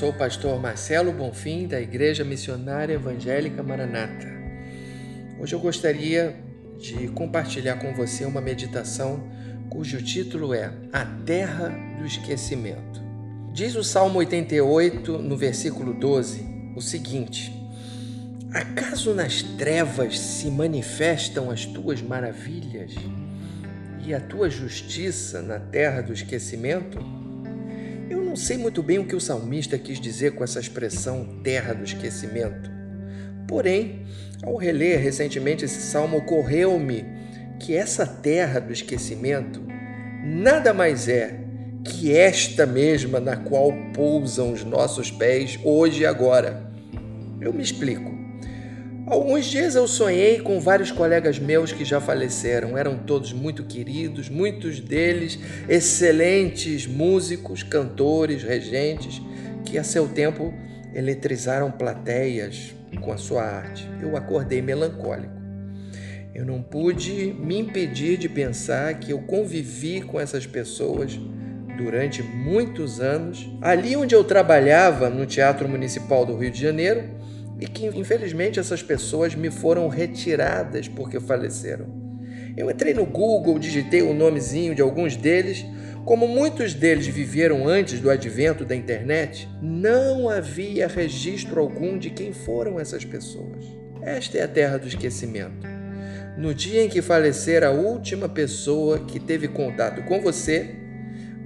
sou o pastor Marcelo Bonfim, da Igreja Missionária Evangélica Maranata. Hoje eu gostaria de compartilhar com você uma meditação cujo título é A Terra do Esquecimento. Diz o Salmo 88, no versículo 12, o seguinte: Acaso nas trevas se manifestam as tuas maravilhas e a tua justiça na terra do esquecimento? Não sei muito bem o que o salmista quis dizer com essa expressão terra do esquecimento. Porém, ao reler recentemente esse salmo, ocorreu-me que essa terra do esquecimento nada mais é que esta mesma na qual pousam os nossos pés hoje e agora. Eu me explico. Alguns dias eu sonhei com vários colegas meus que já faleceram. Eram todos muito queridos, muitos deles excelentes músicos, cantores, regentes, que a seu tempo eletrizaram plateias com a sua arte. Eu acordei melancólico. Eu não pude me impedir de pensar que eu convivi com essas pessoas durante muitos anos, ali onde eu trabalhava no Teatro Municipal do Rio de Janeiro e que infelizmente essas pessoas me foram retiradas porque faleceram. Eu entrei no Google, digitei o nomezinho de alguns deles. Como muitos deles viveram antes do advento da internet, não havia registro algum de quem foram essas pessoas. Esta é a terra do esquecimento. No dia em que falecer a última pessoa que teve contato com você,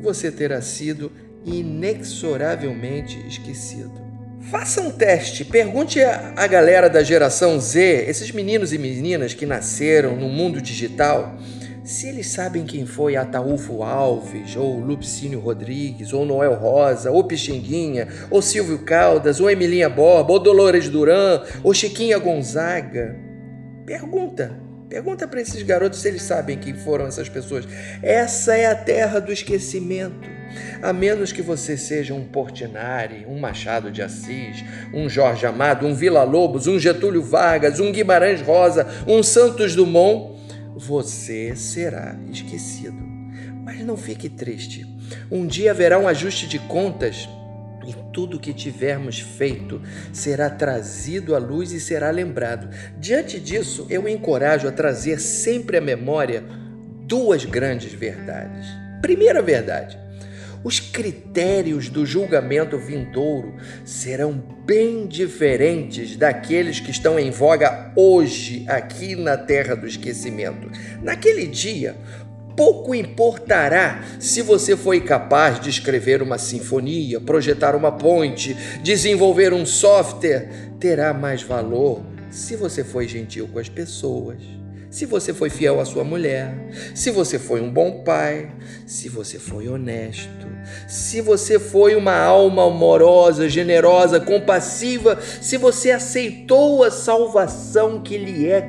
você terá sido inexoravelmente esquecido. Faça um teste, pergunte à galera da geração Z, esses meninos e meninas que nasceram no mundo digital, se eles sabem quem foi Ataúfo Alves, ou Lupicínio Rodrigues, ou Noel Rosa, ou Pixinguinha, ou Silvio Caldas, ou Emilinha Borba, ou Dolores Duran, ou Chiquinha Gonzaga. Pergunta, pergunta para esses garotos se eles sabem quem foram essas pessoas. Essa é a terra do esquecimento. A menos que você seja um Portinari, um Machado de Assis, um Jorge Amado, um Vila Lobos, um Getúlio Vargas, um Guimarães Rosa, um Santos Dumont, você será esquecido. Mas não fique triste. Um dia haverá um ajuste de contas e tudo que tivermos feito será trazido à luz e será lembrado. Diante disso, eu encorajo a trazer sempre à memória duas grandes verdades. Primeira verdade: os critérios do julgamento vindouro serão bem diferentes daqueles que estão em voga hoje aqui na terra do esquecimento. Naquele dia, pouco importará se você foi capaz de escrever uma sinfonia, projetar uma ponte, desenvolver um software. Terá mais valor se você foi gentil com as pessoas se você foi fiel à sua mulher, se você foi um bom pai, se você foi honesto, se você foi uma alma amorosa, generosa, compassiva, se você aceitou a salvação que lhe é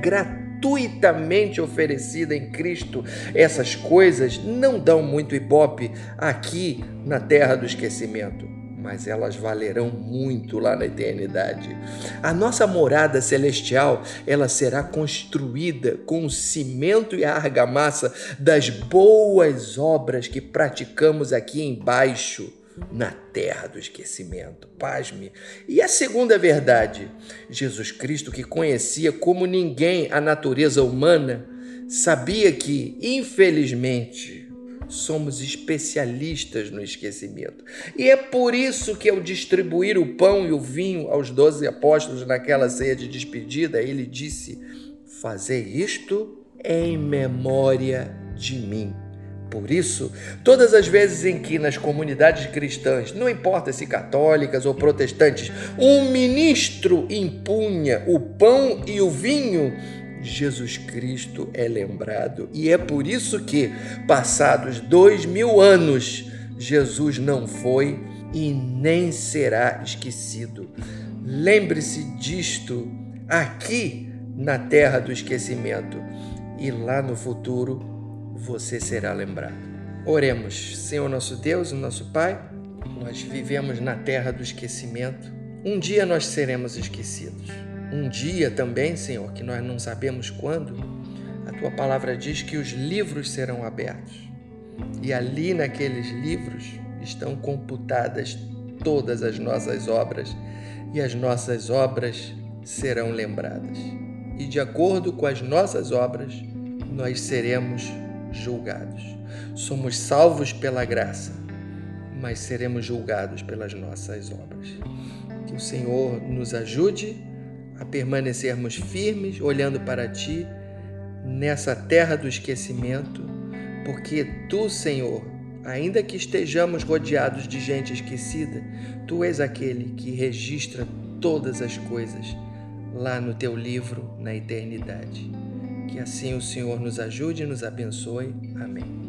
gratuitamente oferecida em Cristo, essas coisas não dão muito ibope aqui na terra do esquecimento mas elas valerão muito lá na eternidade. A nossa morada celestial, ela será construída com o cimento e a argamassa das boas obras que praticamos aqui embaixo na terra do esquecimento. Pasme. E a segunda verdade, Jesus Cristo, que conhecia como ninguém a natureza humana, sabia que, infelizmente, somos especialistas no esquecimento. E é por isso que, ao distribuir o pão e o vinho aos doze apóstolos naquela ceia de despedida, ele disse: Fazer isto em memória de mim. Por isso, todas as vezes em que nas comunidades cristãs, não importa se católicas ou protestantes, um ministro impunha o pão e o vinho, Jesus Cristo é lembrado. E é por isso que, passados dois mil anos, Jesus não foi e nem será esquecido. Lembre-se disto aqui na terra do esquecimento e lá no futuro você será lembrado. Oremos, Senhor nosso Deus nosso Pai, nós vivemos na terra do esquecimento. Um dia nós seremos esquecidos um dia também, Senhor, que nós não sabemos quando, a tua palavra diz que os livros serão abertos. E ali naqueles livros estão computadas todas as nossas obras, e as nossas obras serão lembradas. E de acordo com as nossas obras, nós seremos julgados. Somos salvos pela graça, mas seremos julgados pelas nossas obras. Que o Senhor nos ajude a permanecermos firmes, olhando para Ti, nessa terra do esquecimento, porque Tu, Senhor, ainda que estejamos rodeados de gente esquecida, Tu és aquele que registra todas as coisas lá no Teu livro na eternidade. Que assim o Senhor nos ajude e nos abençoe. Amém.